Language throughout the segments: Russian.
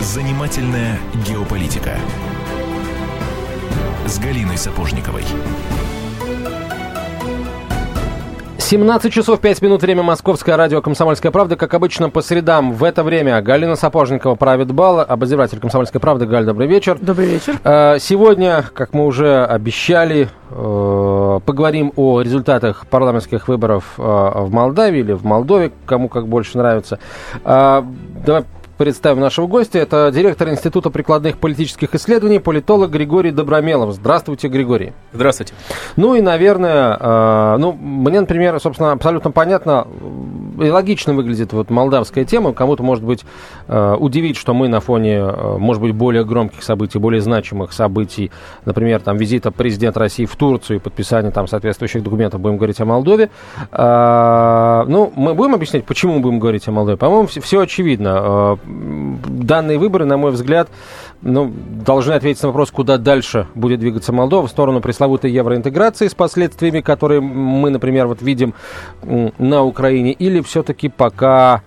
Занимательная геополитика с Галиной Сапожниковой. 17 часов 5 минут, время Московское радио «Комсомольская правда». Как обычно, по средам в это время Галина Сапожникова правит бал, обозреватель «Комсомольской правды». Галь, добрый вечер. Добрый вечер. Э, сегодня, как мы уже обещали, э, поговорим о результатах парламентских выборов э, в Молдавии или в Молдове, кому как больше нравится. Давай представим нашего гостя. Это директор Института прикладных политических исследований, политолог Григорий Добромелов. Здравствуйте, Григорий. Здравствуйте. Ну и, наверное, э, ну, мне, например, собственно, абсолютно понятно и логично выглядит вот молдавская тема. Кому-то, может быть, э, удивить, что мы на фоне, э, может быть, более громких событий, более значимых событий, например, там, визита президента России в Турцию и подписания там соответствующих документов, будем говорить о Молдове. Э, ну, мы будем объяснять, почему будем говорить о Молдове? По-моему, все, все очевидно. Данные выборы, на мой взгляд, ну, должны ответить на вопрос, куда дальше будет двигаться Молдова, в сторону пресловутой евроинтеграции с последствиями, которые мы, например, вот видим на Украине, или все-таки пока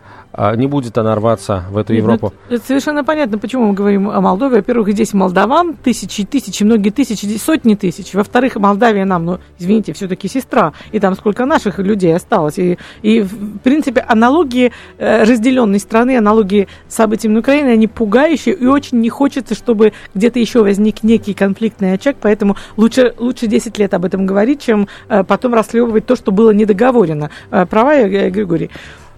не будет она рваться в эту Нет, ну, Европу. Это, это совершенно понятно, почему мы говорим о Молдове. Во-первых, здесь молдаван тысячи и тысячи, многие тысячи, сотни тысяч. Во-вторых, Молдавия нам, ну, извините, все-таки сестра. И там сколько наших людей осталось. И, и в принципе, аналогии э, разделенной страны, аналогии с событиями на Украине, они пугающие. И очень не хочется, чтобы где-то еще возник некий конфликтный очаг. Поэтому лучше, лучше 10 лет об этом говорить, чем э, потом расхлебывать то, что было недоговорено. Э, права, я, Григорий?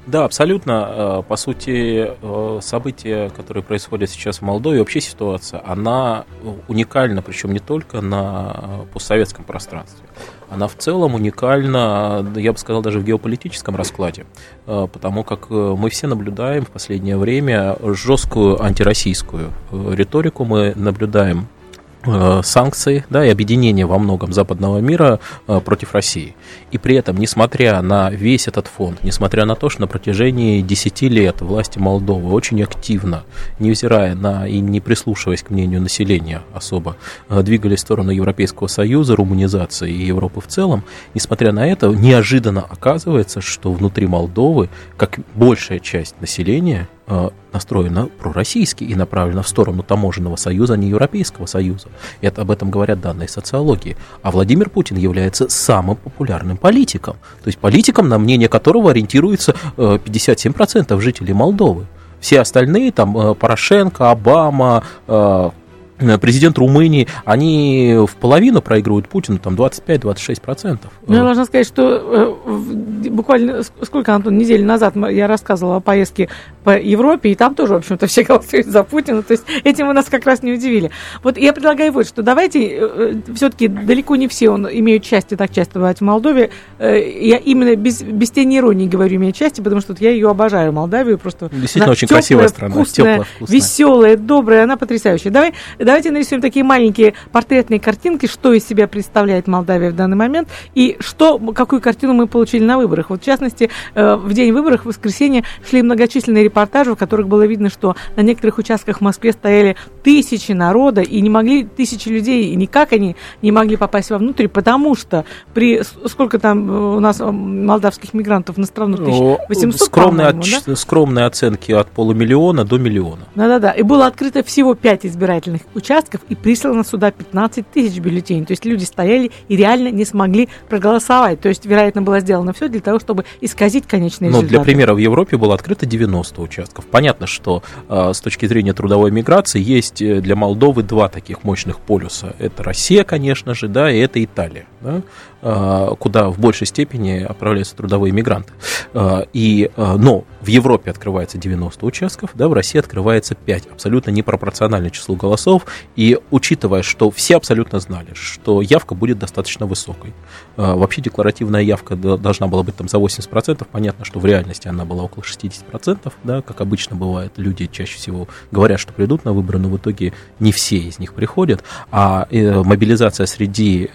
Да, абсолютно. Э, по сути, э, события, которые происходят сейчас в Молдове, вообще ситуация, она уникальна, причем не только на постсоветском пространстве. Она в целом уникальна, я бы сказал, даже в геополитическом раскладе, э, потому как мы все наблюдаем в последнее время жесткую антироссийскую риторику, мы наблюдаем Э, санкции да, и объединение во многом западного мира э, против России. И при этом, несмотря на весь этот фонд, несмотря на то, что на протяжении 10 лет власти Молдовы очень активно, невзирая на и не прислушиваясь к мнению населения особо, э, двигались в сторону Европейского Союза, руманизации и Европы в целом, несмотря на это, неожиданно оказывается, что внутри Молдовы, как большая часть населения, Э, настроена пророссийски и направлена в сторону таможенного союза, а не Европейского союза. Это об этом говорят данные социологии. А Владимир Путин является самым популярным политиком. То есть политиком, на мнение которого ориентируется 57% э, жителей Молдовы. Все остальные, там, э, Порошенко, Обама, Э, президент Румынии, они в половину проигрывают Путину, там 25-26%. Ну, я должна сказать, что э, буквально сколько, Антон, неделю назад я рассказывала о поездке по Европе, и там тоже, в общем-то, все голосуют за Путина, то есть этим вы нас как раз не удивили. Вот я предлагаю вот, что давайте, э, все-таки далеко не все он, имеют счастье так часто бывать в Молдове, я именно без, без тени иронии говорю имеют счастье, потому что вот я ее обожаю, Молдавию, просто... Действительно очень теплая, красивая страна, вкусная, теплая, вкусная. веселая, добрая, она потрясающая. Давай Давайте нарисуем такие маленькие портретные картинки, что из себя представляет Молдавия в данный момент и что, какую картину мы получили на выборах. Вот в частности, э, в день выборов, в воскресенье, шли многочисленные репортажи, в которых было видно, что на некоторых участках в Москве стояли тысячи народа и не могли, тысячи людей, и никак они не могли попасть вовнутрь, потому что при, сколько там э, у нас э, молдавских мигрантов на страну, 1800, скромные, от, да? скромные оценки от полумиллиона до миллиона. Да-да-да, и было открыто всего 5 избирательных участков и прислано сюда 15 тысяч бюллетеней. То есть люди стояли и реально не смогли проголосовать. То есть, вероятно, было сделано все для того, чтобы исказить конечные результаты. Ну, для примера, в Европе было открыто 90 участков. Понятно, что э, с точки зрения трудовой миграции есть э, для Молдовы два таких мощных полюса. Это Россия, конечно же, да, и это Италия. Да? Э, куда в большей степени отправляются трудовые мигранты. Э, и, э, но в Европе открывается 90 участков, да, в России открывается 5, абсолютно непропорциональное число голосов, и учитывая, что все абсолютно знали, что явка будет достаточно высокой. Вообще декларативная явка должна была быть там за 80%, понятно, что в реальности она была около 60%, да, как обычно бывает, люди чаще всего говорят, что придут на выборы, но в итоге не все из них приходят, а мобилизация среди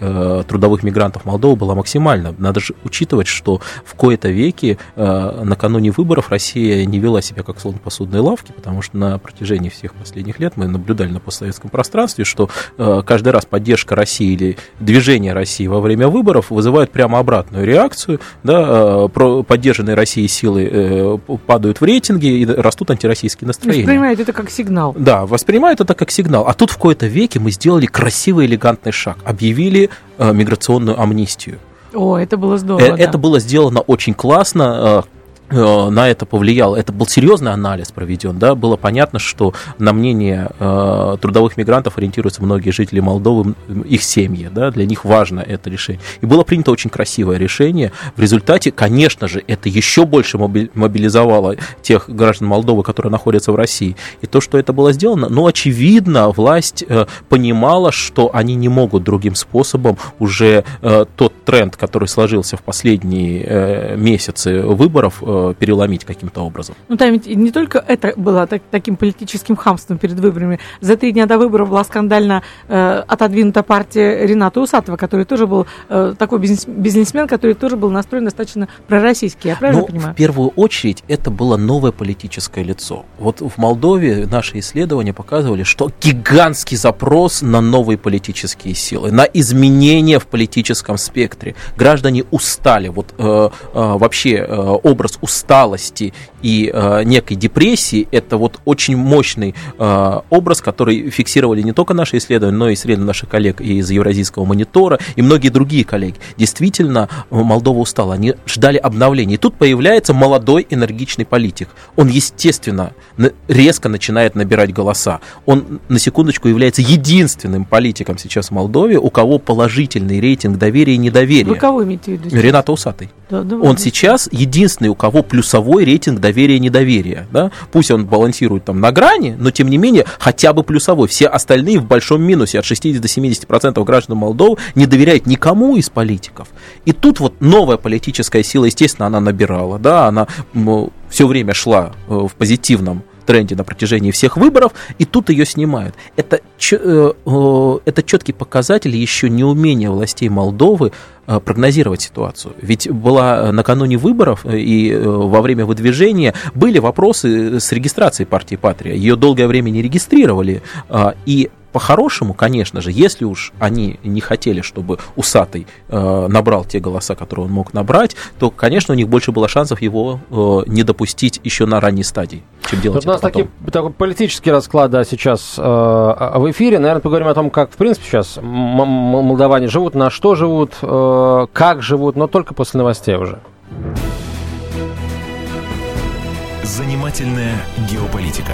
трудовых трудовых мигрантов Молдовы была максимальна. Надо же учитывать, что в кои-то веки накануне выборов Россия не вела себя как слон посудной лавки, потому что на протяжении всех последних лет мы наблюдали на постсоветском пространстве, что каждый раз поддержка России или движение России во время выборов вызывает прямо обратную реакцию, да, поддержанные Россией силы падают в рейтинге и растут антироссийские настроения. Воспринимают это как сигнал. Да, воспринимают это как сигнал. А тут в кои-то веке мы сделали красивый, элегантный шаг. Объявили э, миграционную амнистию. О, это было здорово. Э, это да. было сделано очень классно. Э, на это повлиял. Это был серьезный анализ проведен, да, было понятно, что на мнение э, трудовых мигрантов ориентируются многие жители Молдовы, их семьи, да, для них важно это решение. И было принято очень красивое решение. В результате, конечно же, это еще больше мобилизовало тех граждан Молдовы, которые находятся в России. И то, что это было сделано, ну, очевидно, власть э, понимала, что они не могут другим способом уже э, тот тренд, который сложился в последние э, месяцы выборов, э, переломить каким-то образом. Ну, там ведь не только это было так, таким политическим хамством перед выборами. За три дня до выборов была скандально э, отодвинута партия Рената Усатова, который тоже был э, такой бизнес, бизнесмен, который тоже был настроен достаточно пророссийский. Я правильно ну, понимаю? в первую очередь это было новое политическое лицо. Вот в Молдове наши исследования показывали, что гигантский запрос на новые политические силы, на изменения в политическом спектре. Граждане устали. Вот э, э, вообще э, образ усталости и э, некой депрессии, это вот очень мощный э, образ, который фиксировали не только наши исследования, но и исследования наших коллег из Евразийского монитора и многие другие коллеги. Действительно, Молдова устала, они ждали обновления. И тут появляется молодой энергичный политик. Он, естественно, резко начинает набирать голоса. Он, на секундочку, является единственным политиком сейчас в Молдове, у кого положительный рейтинг доверия и недоверия. Вы кого имеете в виду? Рената Усатый. Да, да, он сейчас единственный, у кого плюсовой рейтинг доверия и недоверия. Да? Пусть он балансирует там на грани, но тем не менее хотя бы плюсовой. Все остальные в большом минусе. От 60 до 70% граждан Молдовы не доверяют никому из политиков. И тут вот новая политическая сила, естественно, она набирала. Да? Она все время шла э, в позитивном тренде на протяжении всех выборов, и тут ее снимают. Это, э, это четкий показатель еще неумения властей Молдовы э, прогнозировать ситуацию. Ведь была накануне выборов и во время выдвижения были вопросы с регистрацией партии «Патрия». Ее долгое время не регистрировали, и по-хорошему, конечно же, если уж они не хотели, чтобы Усатый э, набрал те голоса, которые он мог набрать, то, конечно, у них больше было шансов его э, не допустить еще на ранней стадии, чем делать вот У нас такие, такой политический расклад да, сейчас э, в эфире. Наверное, поговорим о том, как, в принципе, сейчас молдаване живут, на что живут, э, как живут, но только после новостей уже. Занимательная геополитика.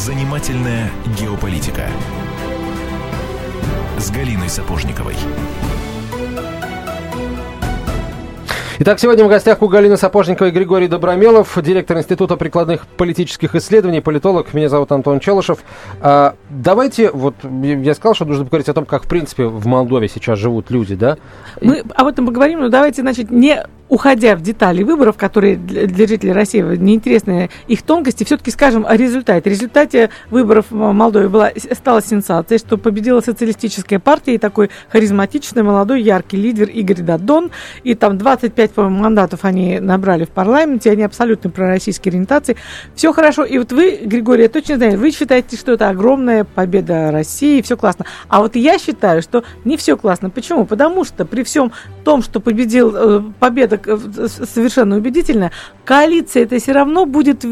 Занимательная геополитика с Галиной Сапожниковой. Итак, сегодня в гостях у Галины Сапожниковой Григорий Добромелов, директор Института прикладных политических исследований, политолог. Меня зовут Антон Челышев. А, давайте, вот я сказал, что нужно поговорить о том, как, в принципе, в Молдове сейчас живут люди, да? Мы об этом поговорим, но давайте, значит, не уходя в детали выборов, которые для, для жителей России неинтересны их тонкости, все-таки скажем о результате. В результате выборов в Молдове была, стала сенсацией, что победила социалистическая партия и такой харизматичный, молодой, яркий лидер Игорь Дадон. И там 25, по-моему, мандатов они набрали в парламенте, они абсолютно пророссийской ориентации. Все хорошо. И вот вы, Григорий, я точно знаю, вы считаете, что это огромная победа России, все классно. А вот я считаю, что не все классно. Почему? Потому что при всем том, что победил, э, победа э, совершенно убедительная, коалиция это все равно будет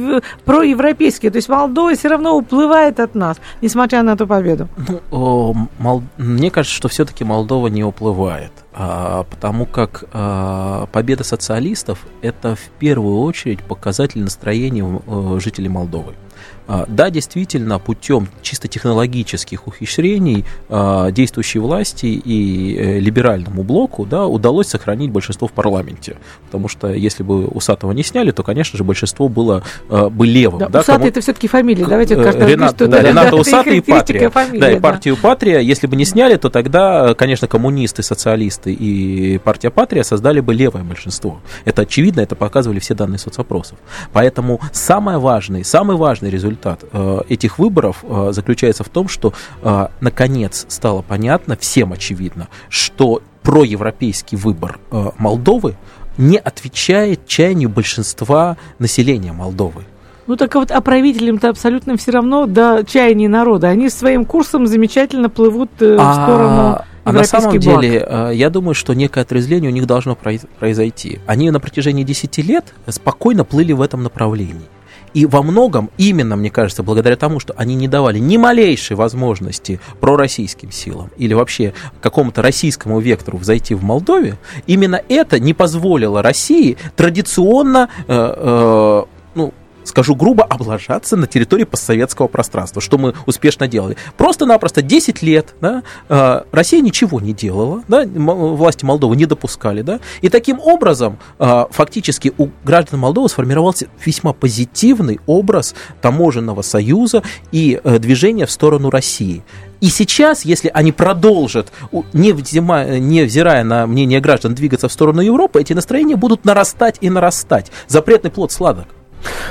проевропейская. То есть Молдова все равно уплывает от нас, несмотря на эту победу. Ну, Мол... Мне кажется, что все-таки Молдова не уплывает. А, потому как а, победа социалистов это в первую очередь показатель настроения э, жителей Молдовы. А, да, действительно, путем чисто технологических ухищрений а, действующей власти и э, либеральному блоку да, удалось сохранить большинство в парламенте. Потому что если бы Усатого не сняли, то, конечно же, большинство было а, бы левым. Да, да, Усатый кому... это все-таки фамилия. Давайте э, каждый Ренат, что да, Рената Усатый и Патрия. Фамилия, да, и партию да. Патрия, если бы не сняли, то тогда, конечно, коммунисты, социалисты и партия Патрия создали бы левое большинство. Это очевидно, это показывали все данные соцопросов. Поэтому самое важное, самый важный результат результат э, этих выборов э, заключается в том, что э, наконец стало понятно, всем очевидно, что проевропейский выбор Молдовы не отвечает чаянию большинства населения Молдовы. Ну так вот, а правителям-то абсолютно все равно до чаяния народа. Они своим курсом замечательно плывут в а, сторону а на самом блок. деле, я думаю, что некое отрезвление у них должно произойти. Они на протяжении 10 лет спокойно плыли в этом направлении. И во многом именно, мне кажется, благодаря тому, что они не давали ни малейшей возможности пророссийским силам или вообще какому-то российскому вектору взойти в Молдове, именно это не позволило России традиционно э, э, скажу грубо, облажаться на территории постсоветского пространства, что мы успешно делали. Просто-напросто 10 лет да, э, Россия ничего не делала, да, власти Молдовы не допускали. Да, и таким образом э, фактически у граждан Молдовы сформировался весьма позитивный образ таможенного союза и э, движения в сторону России. И сейчас, если они продолжат, не, взима, не взирая на мнение граждан, двигаться в сторону Европы, эти настроения будут нарастать и нарастать. Запретный плод сладок.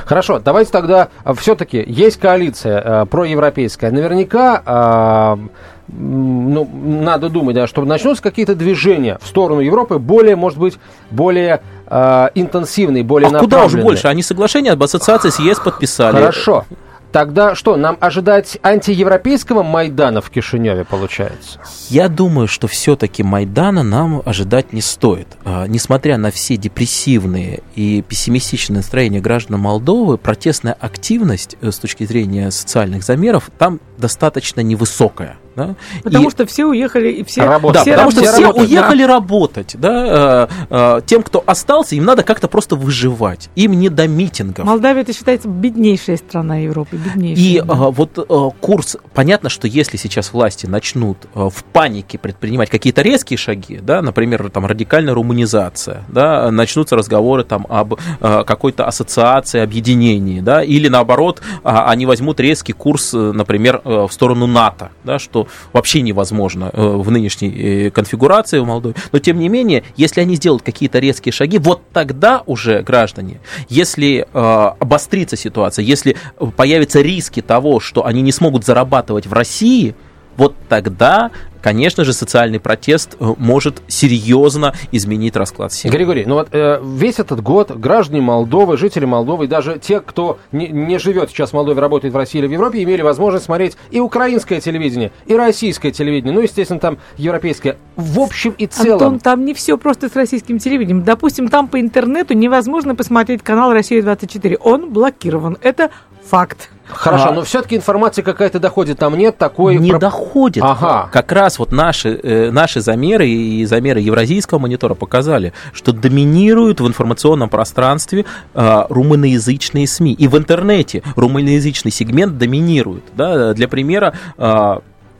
Хорошо, давайте тогда э, все-таки есть коалиция э, проевропейская. Наверняка э, ну, надо думать, да, что начнутся какие-то движения в сторону Европы, более, может быть, более э, интенсивные, более а куда уже больше? Они соглашение об ассоциации с ЕС подписали. Хорошо. Тогда что, нам ожидать антиевропейского Майдана в Кишиневе, получается? Я думаю, что все-таки Майдана нам ожидать не стоит. А, несмотря на все депрессивные и пессимистичные настроения граждан Молдовы, протестная активность э, с точки зрения социальных замеров там достаточно невысокая. Да? Потому и... что все уехали и все работать. Да, потому что все работать, уехали да. работать. Да? Э, э, тем, кто остался, им надо как-то просто выживать. Им не до митингов. Молдавия это считается беднейшая страна Европы. Беднейшая, и да. Э, вот курс, понятно, что если сейчас власти начнут в панике предпринимать какие-то резкие шаги, да, например, там радикальная руманизация, да, начнутся разговоры там об какой-то ассоциации, объединении, да, или наоборот, а, они возьмут резкий курс, например, в сторону НАТО, да, что вообще невозможно э, в нынешней э, конфигурации в Молдове. Но тем не менее, если они сделают какие-то резкие шаги, вот тогда уже граждане, если э, обострится ситуация, если появятся риски того, что они не смогут зарабатывать в России, вот тогда конечно же, социальный протест э, может серьезно изменить расклад сил. Григорий, ну вот э, весь этот год граждане Молдовы, жители Молдовы, и даже те, кто не, не живет сейчас в Молдове, работает в России или в Европе, имели возможность смотреть и украинское телевидение, и российское телевидение, ну, естественно, там европейское. В общем и целом... Антон, там не все просто с российским телевидением. Допустим, там по интернету невозможно посмотреть канал «Россия-24». Он блокирован. Это факт. Хорошо, а, но все-таки информация какая-то доходит, там нет такой... Не про... доходит. Ага. Как раз вот наши, э, наши замеры и замеры Евразийского монитора показали, что доминируют в информационном пространстве э, румыноязычные СМИ. И в интернете румыноязычный сегмент доминирует. Да? Для примера... Э,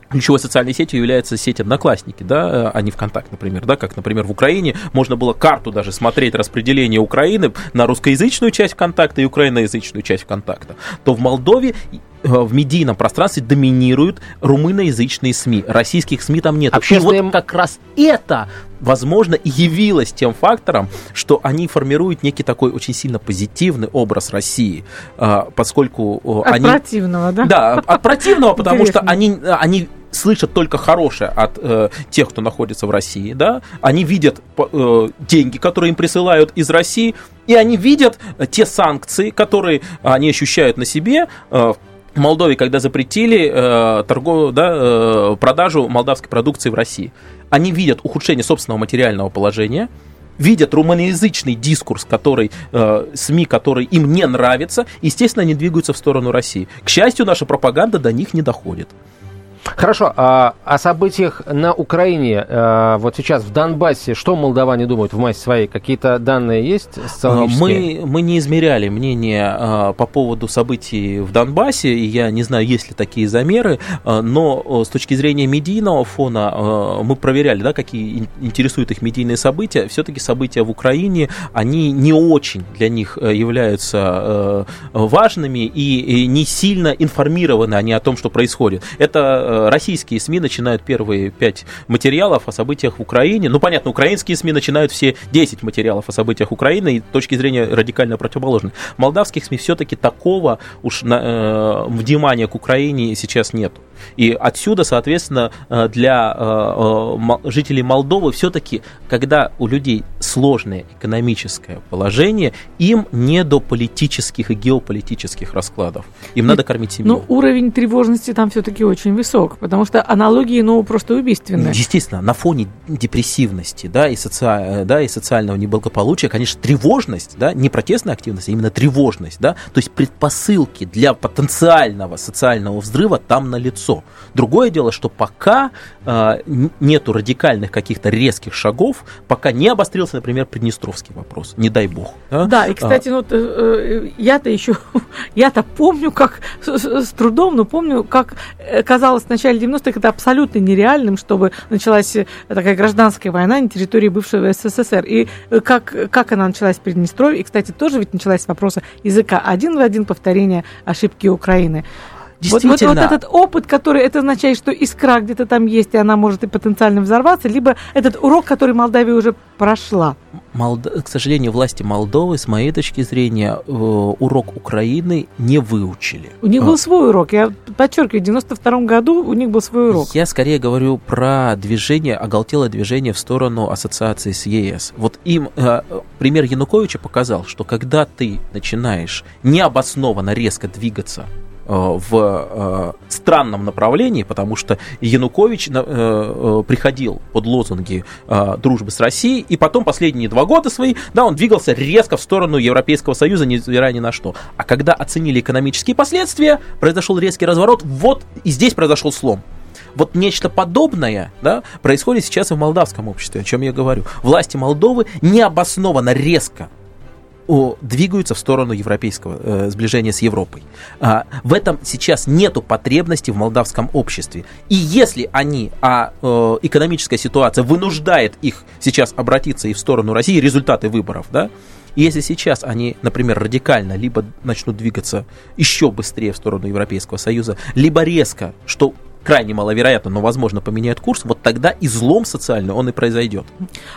ключевой социальной сетью является сеть Одноклассники, да, а не ВКонтакт, например, да, как, например, в Украине можно было карту даже смотреть распределение Украины на русскоязычную часть ВКонтакта и украиноязычную часть ВКонтакта, то в Молдове э, в медийном пространстве доминируют румыноязычные СМИ. Российских СМИ там нет. Общественные... И вот как раз это, возможно, и явилось тем фактором, что они формируют некий такой очень сильно позитивный образ России, э, поскольку от они... От противного, да? Да, от противного, потому что они, они слышат только хорошее от э, тех, кто находится в России, да, они видят э, деньги, которые им присылают из России, и они видят те санкции, которые они ощущают на себе, э, Молдове, когда запретили э, торговую, да, э, продажу молдавской продукции в России, они видят ухудшение собственного материального положения, видят румыноязычный дискурс, который э, СМИ, который им не нравится, естественно, они двигаются в сторону России. К счастью, наша пропаганда до них не доходит. Хорошо, а о событиях на Украине, а, вот сейчас в Донбассе, что молдаване думают в массе своей? Какие-то данные есть Мы, мы не измеряли мнение а, по поводу событий в Донбассе, и я не знаю, есть ли такие замеры, а, но с точки зрения медийного фона мы проверяли, да, какие интересуют их медийные события. Все-таки события в Украине, они не очень для них являются важными и не сильно информированы они о том, что происходит. Это Э, российские СМИ начинают первые пять материалов о событиях в Украине. Ну, понятно, украинские СМИ начинают все 10 материалов о событиях Украины, и точки зрения радикально противоположны. Молдавских СМИ все-таки такого уж на, э, внимания к Украине сейчас нет. И отсюда, соответственно, э, для э, жителей Молдовы все-таки, когда у людей сложное экономическое положение, им не до политических и геополитических раскладов. Им Нет, надо кормить семью. Но уровень тревожности там все-таки очень высок, потому что аналогии, ну, просто убийственные. Естественно, на фоне депрессивности, да, и, соци... да, и социального неблагополучия, конечно, тревожность, да, не протестная активность, а именно тревожность, да, то есть предпосылки для потенциального социального взрыва там налицо. Другое дело, что пока э, нету радикальных каких-то резких шагов, пока не обострился, например, Приднестровский вопрос, не дай бог. Да, да и, кстати, а, ну, э, я-то еще, я-то помню, как с, с трудом, но помню, как казалось в начале 90-х это абсолютно нереальным, чтобы началась такая гражданская война на территории бывшего СССР. И как, как она началась в Приднестровье, и, кстати, тоже ведь началась с вопроса языка один в один повторения ошибки Украины. Действительно. Вот, вот, вот этот опыт, который это означает, что искра где-то там есть, и она может и потенциально взорваться, либо этот урок, который Молдавия уже прошла. Молд... К сожалению, власти Молдовы, с моей точки зрения, э, урок Украины не выучили. У них а. был свой урок. Я подчеркиваю, в 92 году у них был свой урок. Я скорее говорю про движение, оголтелое движение в сторону ассоциации с ЕС. Вот им э, пример Януковича показал, что когда ты начинаешь необоснованно резко двигаться в э, странном направлении, потому что Янукович э, приходил под лозунги дружбы с Россией, и потом последние два года свои, да, он двигался резко в сторону Европейского Союза, невзирая ни на что. А когда оценили экономические последствия, произошел резкий разворот, вот и здесь произошел слом. Вот нечто подобное да, происходит сейчас и в молдавском обществе, о чем я говорю. Власти Молдовы необоснованно резко двигаются в сторону европейского э, сближения с Европой. А, в этом сейчас нету потребности в молдавском обществе. И если они, а э, экономическая ситуация вынуждает их сейчас обратиться и в сторону России, результаты выборов, да, если сейчас они, например, радикально либо начнут двигаться еще быстрее в сторону Европейского Союза, либо резко, что крайне маловероятно, но возможно поменяют курс, вот тогда излом социальный он и произойдет.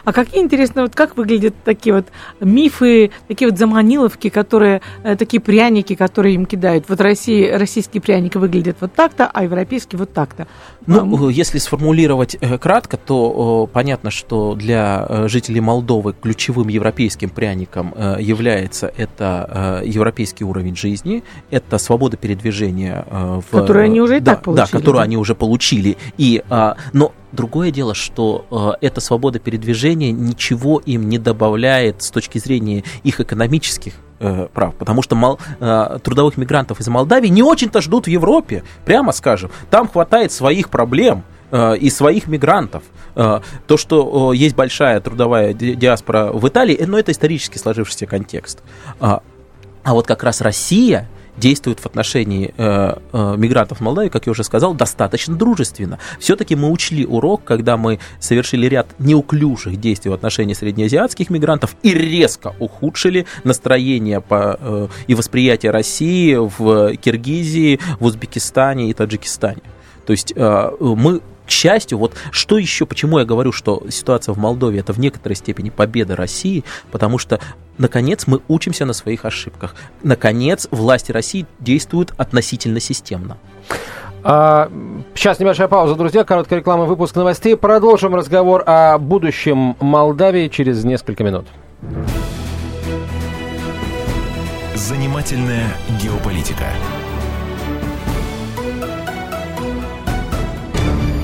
А какие интересно, вот как выглядят такие вот мифы, такие вот заманиловки, которые, э, такие пряники, которые им кидают? Вот России, российские пряники выглядят вот так-то, а европейские вот так-то. Ну, а, если сформулировать э, кратко, то понятно, что для жителей Молдовы ключевым европейским пряником является это европейский уровень жизни, это свобода передвижения в... Которую они уже и да, так получили. Да, которую они уже получили. И, а, но другое дело, что а, эта свобода передвижения ничего им не добавляет с точки зрения их экономических э, прав, потому что мол, э, трудовых мигрантов из Молдавии не очень-то ждут в Европе, прямо скажем. Там хватает своих проблем э, и своих мигрантов. То, что есть большая трудовая диаспора в Италии, но это исторически сложившийся контекст. А вот как раз Россия – действует в отношении э, э, мигрантов Молдавии, как я уже сказал, достаточно дружественно. Все-таки мы учли урок, когда мы совершили ряд неуклюжих действий в отношении среднеазиатских мигрантов и резко ухудшили настроение по, э, и восприятие России в Киргизии, в Узбекистане и Таджикистане. То есть э, мы к счастью, вот что еще, почему я говорю, что ситуация в Молдове это в некоторой степени победа России, потому что наконец мы учимся на своих ошибках. Наконец власти России действуют относительно системно. А, сейчас небольшая пауза, друзья. Короткая реклама, выпуск новостей. Продолжим разговор о будущем Молдавии через несколько минут. Занимательная геополитика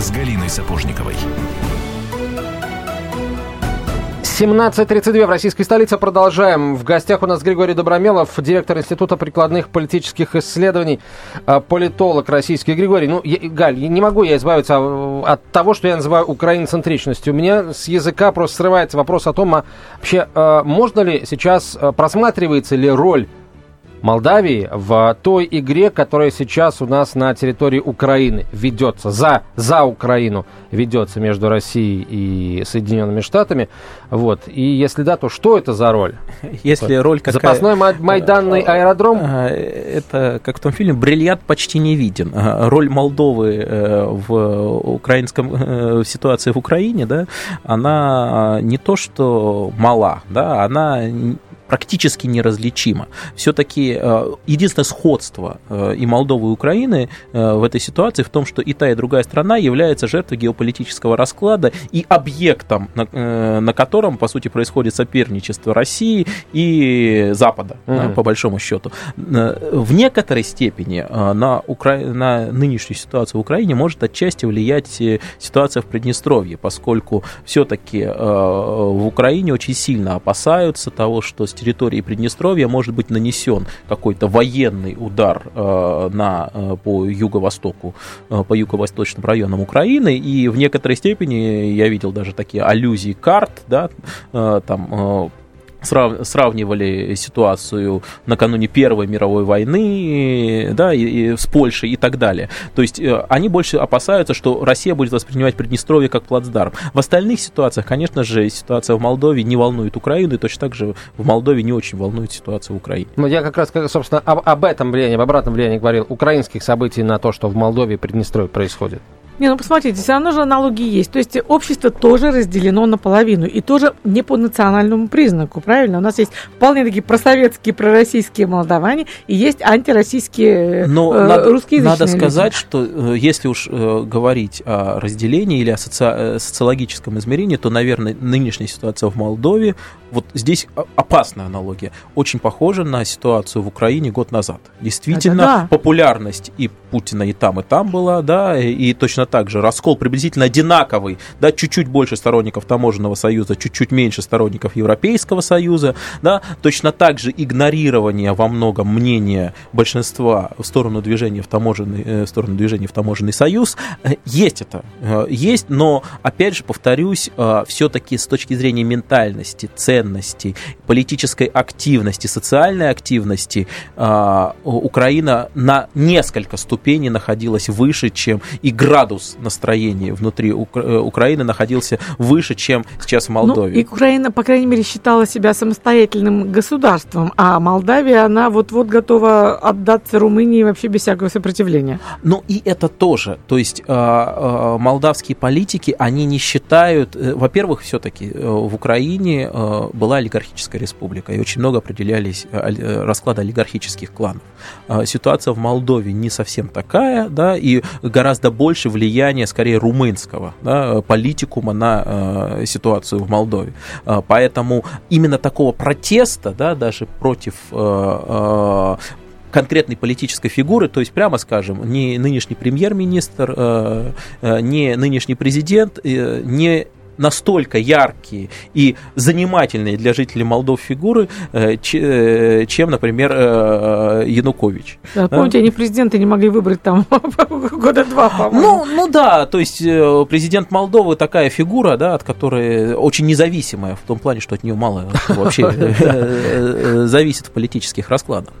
с Галиной Сапожниковой. 17.32 в российской столице. Продолжаем. В гостях у нас Григорий Добромелов, директор Института прикладных политических исследований, а, политолог российский. Григорий, ну, я, Галь, не могу я избавиться а, от того, что я называю украиноцентричностью. У меня с языка просто срывается вопрос о том, а вообще а, можно ли сейчас, просматривается ли роль Молдавии в той игре, которая сейчас у нас на территории Украины ведется, за, за Украину ведется между Россией и Соединенными Штатами. Вот. И если да, то что это за роль? Если роль какая... Запасной майданный аэродром? А, это, как в том фильме, бриллиант почти не виден. А, роль Молдовы э, в украинском э, в ситуации в Украине, да, она не то что мала, да, она практически неразличимо. Все-таки э, единственное сходство э, и Молдовы, и Украины э, в этой ситуации в том, что и та, и другая страна является жертвой геополитического расклада и объектом, на, на котором, по сути, происходит соперничество России и Запада, mm-hmm. по большому счету. В некоторой степени на, Укра... на нынешнюю ситуацию в Украине может отчасти влиять ситуация в Приднестровье, поскольку все-таки в Украине очень сильно опасаются того, что с территории Приднестровья может быть нанесен какой-то военный удар э, на, э, по юго-востоку, э, по юго-восточным районам Украины, и в некоторой степени я видел даже такие аллюзии карт, да, там срав, сравнивали ситуацию накануне Первой мировой войны да, и, и с Польшей и так далее. То есть э, они больше опасаются, что Россия будет воспринимать Приднестровье как плацдарм. В остальных ситуациях, конечно же, ситуация в Молдове не волнует Украину, и точно так же в Молдове не очень волнует ситуация в Украине. Ну, я как раз, собственно, об, об этом влиянии, об обратном влиянии говорил, украинских событий на то, что в Молдове и Приднестровье происходит. Не, ну посмотрите, все равно же аналогии есть. То есть общество тоже разделено наполовину и тоже не по национальному признаку, правильно? У нас есть вполне такие просоветские, пророссийские молдаване и есть антироссийские Но э, надо, русские Надо сказать, что э, если уж э, говорить о разделении или о соци... Э, социологическом измерении, то, наверное, нынешняя ситуация в Молдове, вот здесь опасная аналогия, очень похожа на ситуацию в Украине год назад. Действительно, да. популярность и Путина и там, и там была, да, и точно также. Раскол приблизительно одинаковый, да, чуть-чуть больше сторонников таможенного союза, чуть-чуть меньше сторонников Европейского союза, да, точно так же игнорирование во многом мнения большинства в сторону движения в таможенный, э, в сторону движения в таможенный союз, э, есть это, э, есть, но, опять же, повторюсь, все-таки с точки зрения ментальности, ценностей, политической активности, социальной активности, Украина на несколько ступеней находилась выше, чем и градус градус настроения внутри Укра- э, Украины находился выше, чем сейчас в Молдове. Ну, и Украина, по крайней мере, считала себя самостоятельным государством, а Молдавия, она вот-вот готова отдаться Румынии вообще без всякого сопротивления. Ну и это тоже. То есть э, э, молдавские политики, они не считают, э, во-первых, все-таки э, в Украине э, была олигархическая республика, и очень много определялись э, э расклады олигархических кланов. Э, ситуация в Молдове не совсем такая, да, и гораздо больше влияние скорее румынского да, политикума на э, ситуацию в Молдове. Э, поэтому именно такого протеста, да, даже против конкретной политической фигуры, то есть, прямо скажем, не нынешний премьер-министр, не нынешний президент, э, не настолько яркие и занимательные для жителей Молдов фигуры, э, э, чем, например, э, Янукович. Да, помните, они президенты не могли выбрать там года два, по-моему. Ну, ну да, то есть президент Молдовы такая фигура, да, от которой очень независимая, в том плане, что от нее мало вообще зависит в политических раскладах.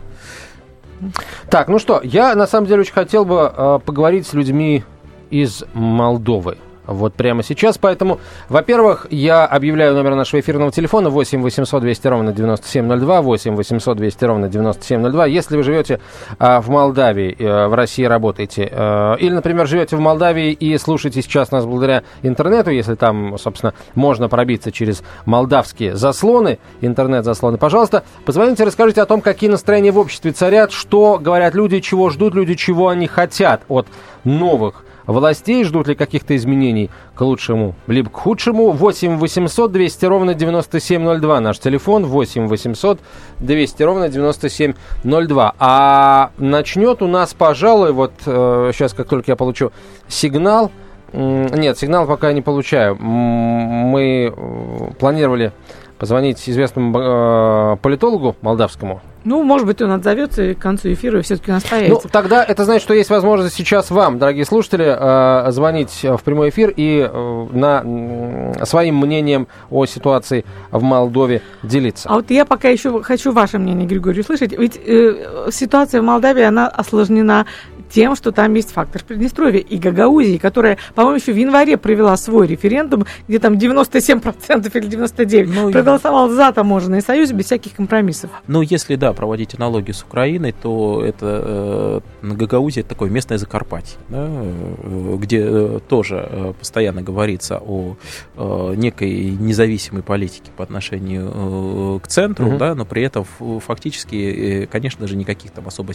Так, ну что, я на самом деле очень хотел бы поговорить с людьми из Молдовы. Вот прямо сейчас. Поэтому, во-первых, я объявляю номер нашего эфирного телефона 8 800 200 ровно 9702, 8 800 200 ровно 9702. Если вы живете а, в Молдавии, а, в России работаете, а, или, например, живете в Молдавии и слушаете сейчас нас благодаря интернету, если там, собственно, можно пробиться через молдавские заслоны, интернет-заслоны, пожалуйста, позвоните, расскажите о том, какие настроения в обществе царят, что говорят люди, чего ждут люди, чего они хотят от новых властей, ждут ли каких-то изменений к лучшему, либо к худшему. 8 800 200 ровно 9702 наш телефон, 8 800 200 ровно 9702. А начнет у нас, пожалуй, вот э, сейчас, как только я получу сигнал, нет, сигнал пока не получаю. Мы э, планировали позвонить известному э, политологу молдавскому. Ну, может быть, он отзовется и к концу эфира и все-таки у нас появится. Ну, тогда это значит, что есть возможность сейчас вам, дорогие слушатели, э, звонить в прямой эфир и э, на, э, своим мнением о ситуации в Молдове делиться. А вот я пока еще хочу ваше мнение, Григорий, услышать. Ведь э, ситуация в Молдавии, она осложнена тем, что там есть фактор Приднестровья и Гагаузии, которая, по-моему, еще в январе провела свой референдум, где там 97% или 99% ну, проголосовал за таможенный союз без всяких компромиссов. Ну, если, да, проводить аналогию с Украиной, то это э, Гагаузия это такое местное Закарпатье, да, э, где э, тоже э, постоянно говорится о э, некой независимой политике по отношению э, к центру, угу. да, но при этом фактически, э, конечно же, никаких там особо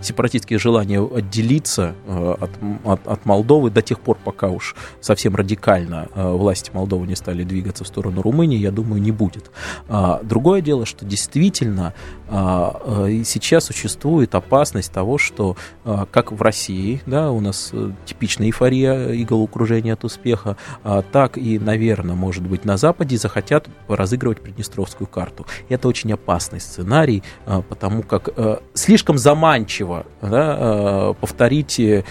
сепаратистских желаний отделиться э, от, от, от Молдовы до тех пор, пока уж совсем радикально э, власти Молдовы не стали двигаться в сторону Румынии, я думаю, не будет. А, другое дело, что действительно а, э, сейчас существует опасность того, что а, как в России, да, у нас типичная эйфория и головокружение от успеха, так и, наверное, может быть, на Западе захотят разыгрывать Приднестровскую карту. Это очень опасный сценарий, потому как слишком заманчиво да, повторить э,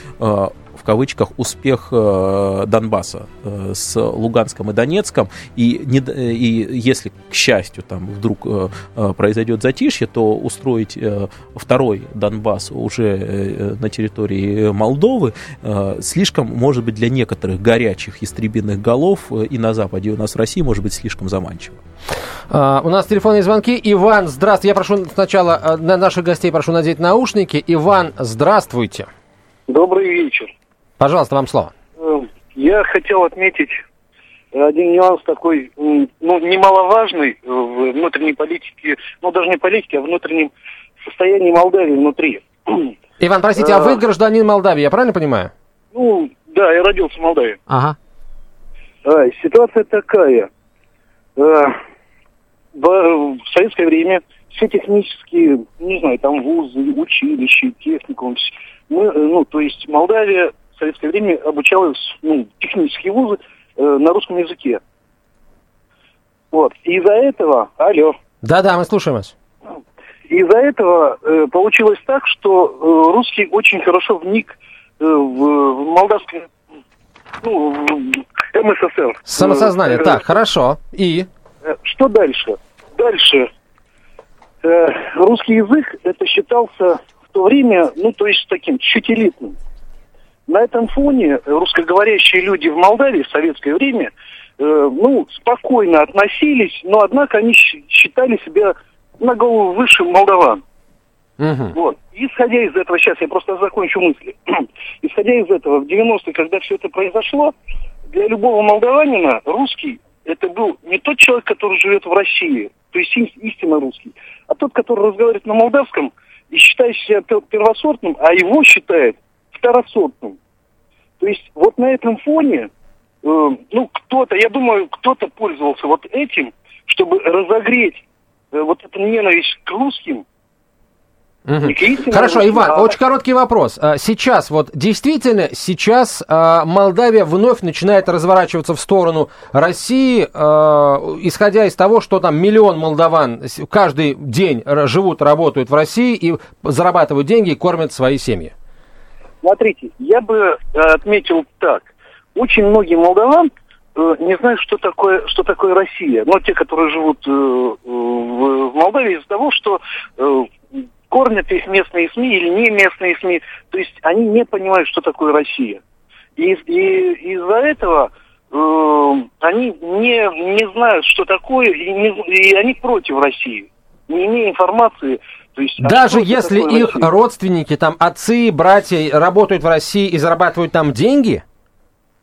в кавычках успех э, Донбасса э, с Луганском и Донецком, и, не, и если, к счастью, там вдруг произойдет затишье, то устроить второй Донбасс уже на территории Молдовы слишком, может быть, для некоторых горячих истребиных голов и на Западе, и у нас в России, может быть, слишком заманчиво. Uh, у нас телефонные звонки. Иван, здравствуйте. Я прошу сначала на наших гостей прошу надеть наушники. Иван, здравствуйте. Добрый вечер. Пожалуйста, вам слово. Эм, я хотел отметить один нюанс такой, ну, немаловажный в внутренней политике, ну, даже не политике, а внутреннем состоянии Молдавии внутри. Иван, простите, а, а вы гражданин Молдавии, я правильно понимаю? Ну, да, я родился в Молдавии. Ага. А, ситуация такая. А, в, в советское время все технические, не знаю, там вузы, училища, техникум, мы, э, ну, то есть Молдавия в советское время обучалась, ну, технические вузы э, на русском языке. Вот. Из-за этого, алло. Да-да, мы слушаем вас. Из-за этого э, получилось так, что э, русский очень хорошо вник э, в, в молдавское, ну, в МССР. Самосознание, э, так, хорошо. И? Э, что дальше? Дальше. Э, русский язык это считался то время, ну, то есть таким чуть элитным. На этом фоне русскоговорящие люди в Молдавии в советское время, э, ну, спокойно относились, но, однако, они считали себя на голову выше молдаван. Угу. Вот. Исходя из этого, сейчас я просто закончу мысли. Исходя из этого, в 90-е, когда все это произошло, для любого молдаванина русский это был не тот человек, который живет в России, то есть истинно русский, а тот, который разговаривает на молдавском, и считает себя первосортным, а его считает второсортным. То есть вот на этом фоне, э, ну, кто-то, я думаю, кто-то пользовался вот этим, чтобы разогреть э, вот эту ненависть к русским, Угу. Хорошо, Иван, а... очень короткий вопрос. А, сейчас, вот действительно, сейчас а, Молдавия вновь начинает разворачиваться в сторону России, а, исходя из того, что там миллион молдаван каждый день живут, работают в России и зарабатывают деньги и кормят свои семьи. Смотрите, я бы э, отметил так. Очень многие молдаван э, не знают, что такое, что такое Россия. Но те, которые живут э, в Молдавии, из-за того, что кормят их местные СМИ или не местные СМИ. То есть они не понимают, что такое Россия. И, и из-за этого э, они не, не знают, что такое, и, не, и они против России, не имея информации. То есть, Даже если их Россия? родственники, там, отцы, братья работают в России и зарабатывают там деньги,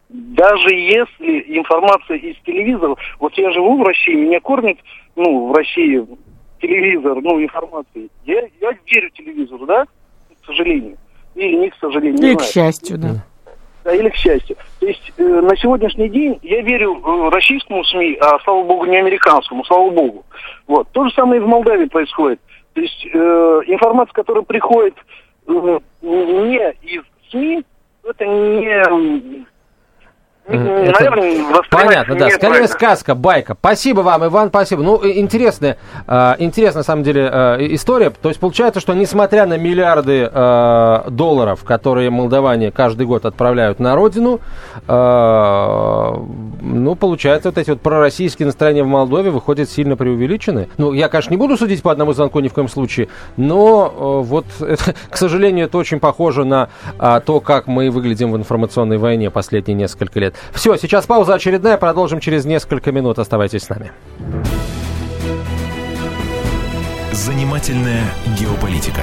Даже если информация из телевизора, вот я живу в России, меня кормит, ну, в России телевизор, ну, информацией. Я, я верю телевизору, да, к сожалению. Или не к сожалению, не И к знаю. счастью, да. Да, или к счастью. То есть э, на сегодняшний день я верю э, российскому СМИ, а слава богу не американскому, слава богу. Вот. То же самое и в Молдавии происходит. То есть э, информация, которая приходит э, не из СМИ, это не, Это наверное, Понятно, да. Скорее неправильно. сказка, байка. Спасибо вам, Иван, спасибо. Ну, интересная, э, интересная, на самом деле, э, история. То есть, получается, что несмотря на миллиарды э, долларов, которые молдаване каждый год отправляют на родину, э, ну, получается, вот эти вот пророссийские настроения в Молдове выходят сильно преувеличены. Ну, я, конечно, не буду судить по одному звонку ни в коем случае, но э, вот, это, к сожалению, это очень похоже на то, как мы выглядим в информационной войне последние несколько лет. Все, сейчас пауза очередная, продолжим через несколько минут. Оставайтесь с нами. Занимательная геополитика.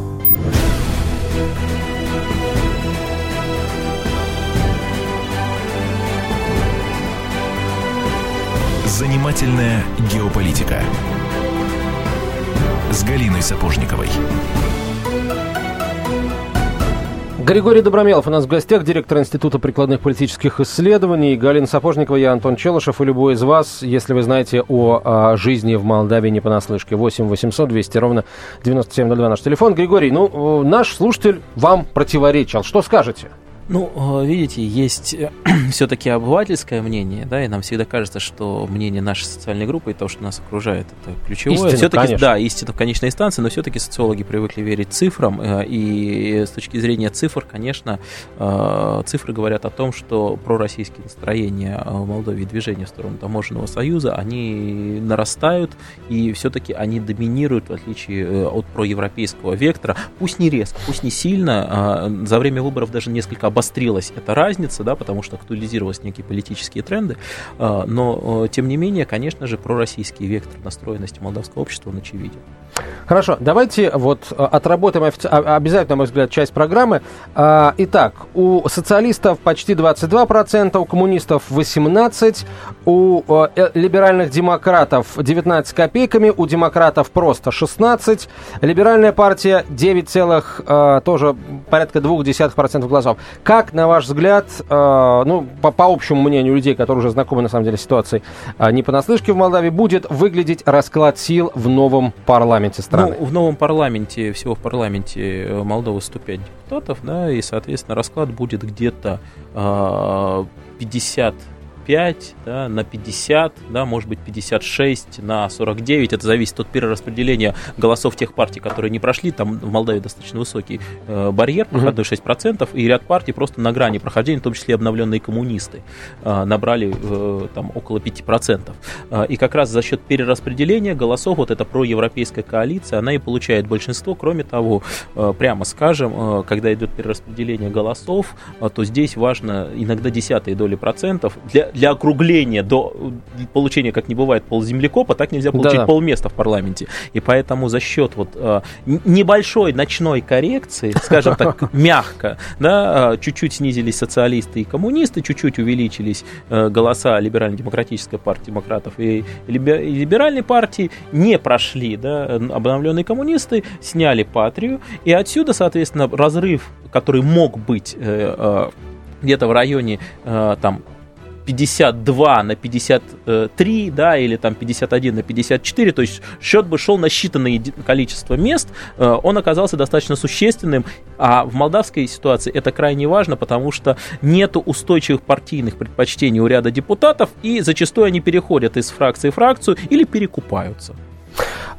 Занимательная геополитика. С Галиной Сапожниковой. Григорий Добромелов у нас в гостях, директор Института прикладных политических исследований. Галина Сапожникова, я Антон Челышев. И любой из вас, если вы знаете о, а, жизни в Молдавии не понаслышке, 8 800 200 ровно 9702 наш телефон. Григорий, ну, э, наш слушатель вам противоречил. Что скажете? Ну, э, видите, есть все-таки обывательское мнение, да, и нам всегда кажется, что мнение нашей социальной группы и то, что нас окружает, это ключевое. Истина, все-таки, конечно. да, истина в конечной инстанции, но все-таки социологи привыкли верить цифрам, э, и с точки зрения цифр, конечно, э, цифры говорят о том, что пророссийские настроения э, в Молдове и движение в сторону таможенного союза, они нарастают, и все-таки они доминируют, в отличие э, от проевропейского вектора, пусть не резко, пусть не сильно, э, за время выборов даже несколько обострилась эта разница, да, потому что актуализировались некие политические тренды, э, но, э, тем не менее, конечно же, пророссийский вектор настроенности молдавского общества, он очевиден. Хорошо, давайте вот э, отработаем офици- а- обязательно, на мой взгляд, часть программы. А, Итак, у социалистов почти 22%, у коммунистов 18%, у э, э, либеральных демократов 19 копейками, у демократов просто 16%, либеральная партия 9, целых, э, тоже порядка 0,2% голосов. Как, на ваш взгляд, э, ну, по, по общему мнению людей, которые уже знакомы, на самом деле, с ситуацией э, не понаслышке в Молдавии, будет выглядеть расклад сил в новом парламенте страны? Ну, в новом парламенте, всего в парламенте э, Молдовы 105 депутатов, да, и, соответственно, расклад будет где-то э, 55 да, на 50, да, может быть 56 на 49. Это зависит от перераспределения голосов тех партий, которые не прошли. Там в Молдавии достаточно высокий э, барьер, проходной 6%, и ряд партий просто на грани прохождения, в том числе обновленные коммунисты, э, набрали э, там около 5%. Э, и как раз за счет перераспределения голосов вот эта проевропейская коалиция, она и получает большинство. Кроме того, э, прямо скажем, э, когда идет перераспределение голосов, э, то здесь важно иногда десятые доли процентов. Для, для округления до получения, как не бывает, полземлекопа, так нельзя получить Да-да. полместа в парламенте. И поэтому за счет вот э, небольшой ночной коррекции, скажем так, мягко, да, э, чуть-чуть снизились социалисты и коммунисты, чуть-чуть увеличились э, голоса либерально-демократической партии демократов и либе- и либеральной партии, не прошли, да, обновленные коммунисты, сняли патрию, и отсюда, соответственно, разрыв, который мог быть э, э, где-то в районе э, там 52 на 53, да, или там 51 на 54, то есть счет бы шел на считанное количество мест, э, он оказался достаточно существенным, а в молдавской ситуации это крайне важно, потому что нет устойчивых партийных предпочтений у ряда депутатов, и зачастую они переходят из фракции в фракцию или перекупаются.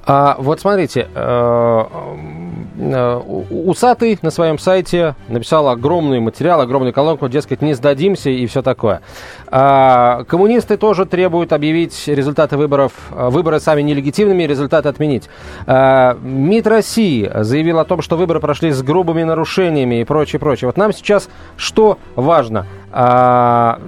А, вот смотрите, э, э, Усатый на своем сайте написал огромный материал, огромную колонку, дескать, не сдадимся и все такое. А, коммунисты тоже требуют объявить результаты выборов, э, выборы сами нелегитимными, результаты отменить. А, МИД России заявил о том, что выборы прошли с грубыми нарушениями и прочее, прочее. Вот нам сейчас что важно? А,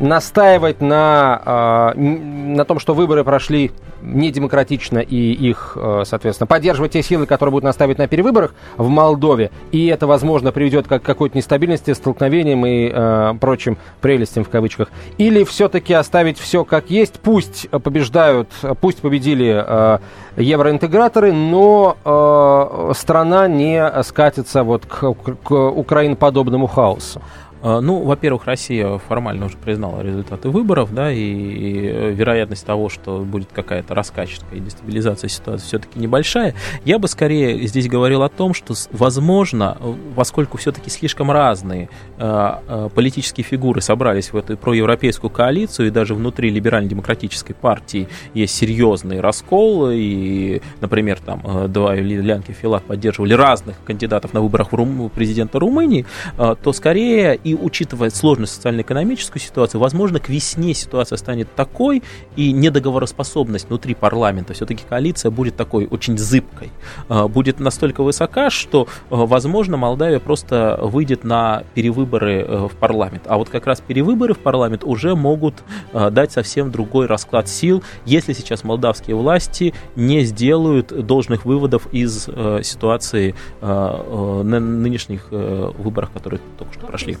настаивать на, а, на том, что выборы прошли недемократично и их, э, соответственно, поддерживать те силы, которые будут наставить на перевыборах в Молдове, и это, возможно, приведет к какой-то нестабильности, столкновениям и э, прочим прелестям в кавычках, или все-таки оставить все как есть, пусть побеждают, пусть победили э, евроинтеграторы, но э, страна не скатится вот к, к украиноподобному хаосу. А, ну, во-первых, Россия формально уже признала результаты выборов, да, и, и вероятность того, что будет какая-то раскачка и дестабилизация ситуации все-таки небольшая. Я бы скорее здесь говорил о том, что, возможно, поскольку все-таки слишком разные э, э, политические фигуры собрались в эту проевропейскую коалицию, и даже внутри либерально-демократической партии есть серьезный раскол, и, например, там э, два Лянки Филат поддерживали разных кандидатов на выборах в Рум... президента Румынии, э, то скорее и учитывая сложность социально-экономическую ситуацию, возможно, к весне ситуация станет такой, и недоговороспособность внутри парламента, все-таки коалиция будет такой очень зыбкой, а, будет настолько высока, что, а, возможно, Молдавия просто выйдет на перевыборы э, в парламент. А вот как раз перевыборы в парламент уже могут а, дать совсем другой расклад сил, если сейчас молдавские власти не сделают должных выводов из э, ситуации э, нынешних выборов, которые только что прошли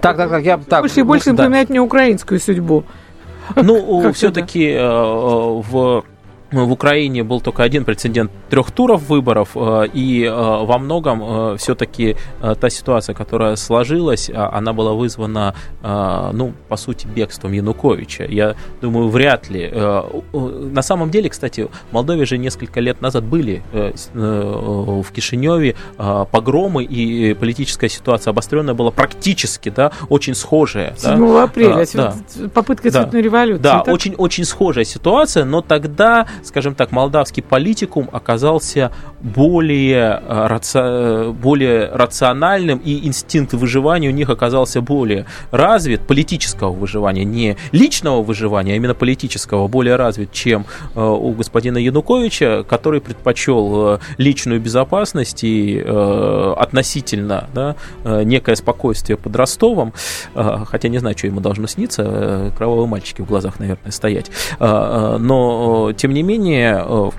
Так, так, так, я так. Больше и больше да. напоминает мне украинскую судьбу. Ну, все-таки э, в в Украине был только один прецедент трех туров выборов, э, и э, во многом э, все-таки та ситуация, которая сложилась, а, она была вызвана, ну, по сути, бегством Януковича. Я думаю, вряд ли. На самом деле, кстати, в Молдове же несколько лет назад были в Кишиневе погромы, и политическая ситуация обостренная была практически, да, очень схожая. 7 да? апреля, да, попытка да, цветной революции. Да, очень-очень схожая ситуация, но тогда скажем так, молдавский политикум оказался более, э, раци... более рациональным, и инстинкт выживания у них оказался более развит, политического выживания, не личного выживания, а именно политического, более развит, чем э, у господина Януковича, который предпочел э, личную безопасность и относительно да, некое спокойствие под Ростовом, хотя не знаю, что ему должно сниться, кровавые мальчики в глазах, наверное, стоять. Но, тем не менее, менее, э,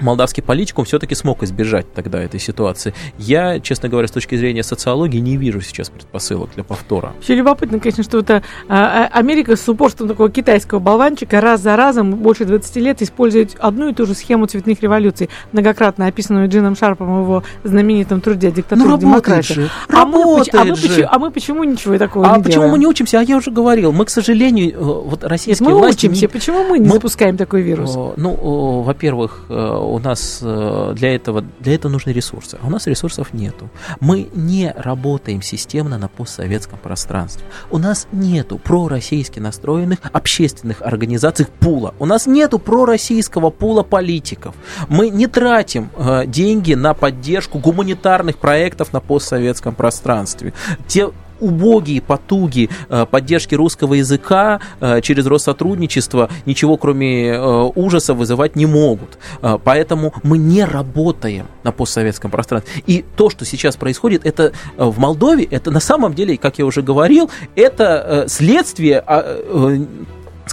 молдавский политикум все-таки смог избежать тогда этой ситуации. Я, честно говоря, с точки зрения социологии не вижу сейчас предпосылок для повтора. Все любопытно, конечно, что это а, а, Америка с упорством такого китайского болванчика раз за разом больше 20 лет использует одну и ту же схему цветных революций, многократно описанную Джином Шарпом в его знаменитом труде «Диктатура ну, демократии». Же, а, мы, а, мы, почему, а мы почему ничего такого а не почему делаем? мы не учимся? А я уже говорил, мы, к сожалению, э, вот российские мы власти... учимся, не... почему мы не мы... запускаем такой вирус? Ну, во-первых, э, у нас э, для этого, для этого нужны ресурсы, а у нас ресурсов нету. Мы не работаем системно на постсоветском пространстве. У нас нету пророссийски настроенных общественных организаций пула. У нас нету пророссийского пула политиков. Мы не тратим э, деньги на поддержку гуманитарных проектов на постсоветском пространстве. Те убогие потуги э, поддержки русского языка э, через Россотрудничество ничего кроме э, ужаса вызывать не могут. Поэтому мы не работаем на постсоветском пространстве. И то, что сейчас происходит, это в Молдове, это на самом деле, как я уже говорил, это следствие а,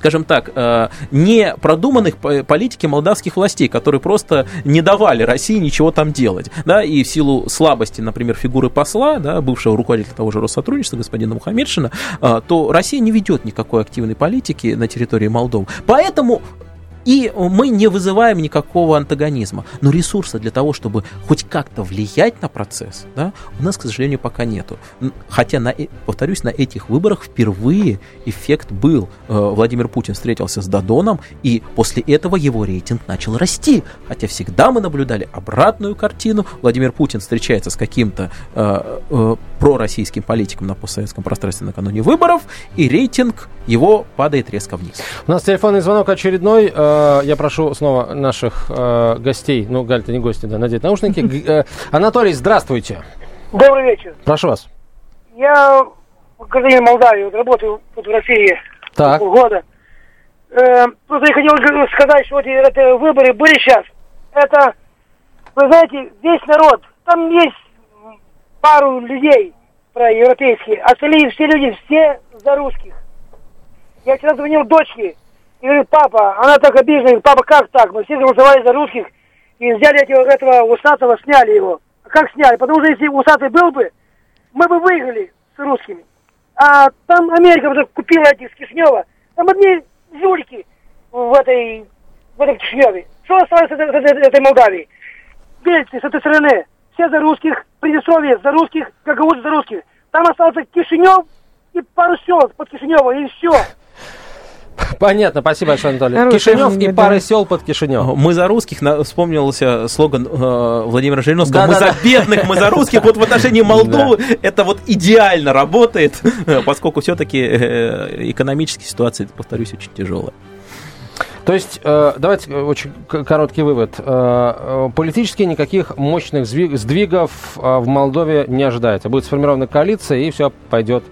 скажем так, э, не продуманных политики молдавских властей, которые просто не давали России ничего там делать. Да, и в силу слабости, например, фигуры посла, да, бывшего руководителя того же Россотрудничества, господина Мухаммедшина, э, то Россия не ведет никакой активной политики на территории Молдовы. Поэтому И мы не вызываем никакого антагонизма. Но ресурса для того, чтобы хоть как-то влиять на процесс, да, у нас, к сожалению, пока нету. Хотя, на, э, повторюсь, на этих выборах впервые эффект был. Э, Владимир Путин встретился с Дадоном, и после этого его рейтинг начал расти. Хотя всегда мы наблюдали обратную картину. Владимир Путин встречается с каким-то э, э, пророссийским политиком на постсоветском пространстве накануне выборов, и рейтинг его падает резко вниз. У нас телефонный звонок очередной. Э, я прошу снова наших э, гостей, ну, Галь, ты не гости, да, надеть наушники. Э, Анатолий, здравствуйте. Добрый вечер. Прошу вас. Я гражданин Молдавии, работаю тут в России Так. полгода. Э, просто я хотел сказать, что вот это выборы были сейчас. Это, вы знаете, весь народ, там есть пару людей проевропейские, остальные все люди, все за русских. Я вчера звонил дочке и говорю, папа, она так обижена, говорит, папа, как так? Мы все голосовали за русских и взяли этого, этого усатого, сняли его. А как сняли? Потому что если усатый был бы, мы бы выиграли с русскими. А там Америка вот купила этих с Кишнева. Там одни жулики в этой, в этом Кишневе. Что осталось от, этой- от этой Молдавии? Бельцы с этой стороны. Все за русских, Приднестровье за русских, Гагаузы за русских. Там остался Кишинев и пару сел под Кишинева, и все. Понятно, спасибо большое, Анатолий. Хорошее Кишинев и мнение, пара да. сел под Кишинев. Мы за русских, на- вспомнился слоган э, Владимира Жириновского, мы Да-да-да. за бедных, мы за русских. Вот в отношении Молдовы это вот идеально работает, э, поскольку все-таки экономическая ситуация, повторюсь, очень тяжелая. То есть, э, давайте э, очень короткий вывод. Э, э, политически никаких мощных сдвигов э, в Молдове не ожидается. Будет сформирована коалиция, и все пойдет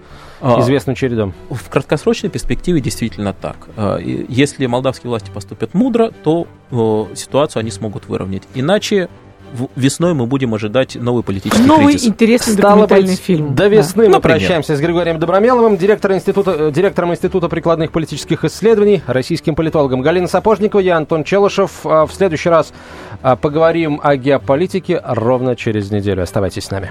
известным чередом. В краткосрочной перспективе действительно так. Э, Если молдавские власти поступят мудро, то э, ситуацию они смогут выровнять. Иначе весной мы будем ожидать новый политический Новый кризис. интересный Стало документальный быть, фильм. До Да. весны мы Например. прощаемся с Григорием Добромеловым, директор института, э, директором Института прикладных политических исследований, российским политологом Галина Сапожникова, я Антон Челышев. А В следующий раз а, поговорим о геополитике ровно через неделю. Оставайтесь с нами.